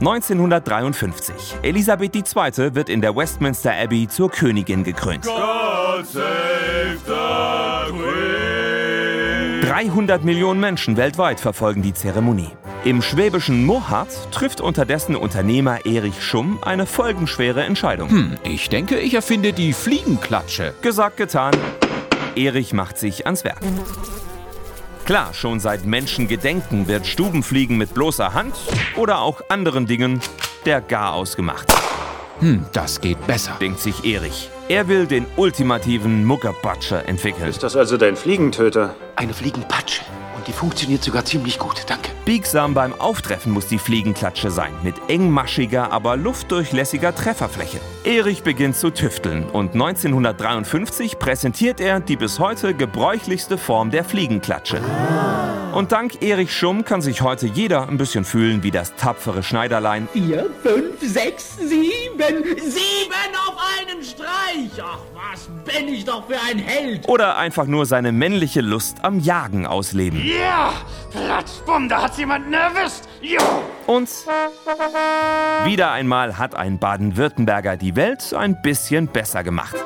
1953. Elisabeth II. wird in der Westminster Abbey zur Königin gekrönt. God save the Queen. 300 Millionen Menschen weltweit verfolgen die Zeremonie. Im schwäbischen Mohat trifft unterdessen Unternehmer Erich Schumm eine folgenschwere Entscheidung. Hm, ich denke, ich erfinde die Fliegenklatsche. Gesagt, getan. Erich macht sich ans Werk. Klar, schon seit Menschengedenken wird Stubenfliegen mit bloßer Hand oder auch anderen Dingen der Garaus gemacht, Hm, das geht besser. denkt sich Erich. Er will den ultimativen Muckerpatscher entwickeln. Ist das also dein Fliegentöter? Eine Fliegenpatsche. Und die funktioniert sogar ziemlich gut, danke. Biegsam beim Auftreffen muss die Fliegenklatsche sein, mit engmaschiger, aber luftdurchlässiger Trefferfläche. Erich beginnt zu tüfteln und 1953 präsentiert er die bis heute gebräuchlichste Form der Fliegenklatsche. Und dank Erich Schumm kann sich heute jeder ein bisschen fühlen wie das tapfere Schneiderlein Vier, fünf, sechs, sieben. Sieben auf einen Streich. Ach, was bin ich doch für ein Held. oder einfach nur seine männliche Lust am Jagen ausleben. Ja, Platzbumm, da hat's jemanden erwischt. Jo. Und wieder einmal hat ein Baden-Württemberger die Welt ein bisschen besser gemacht.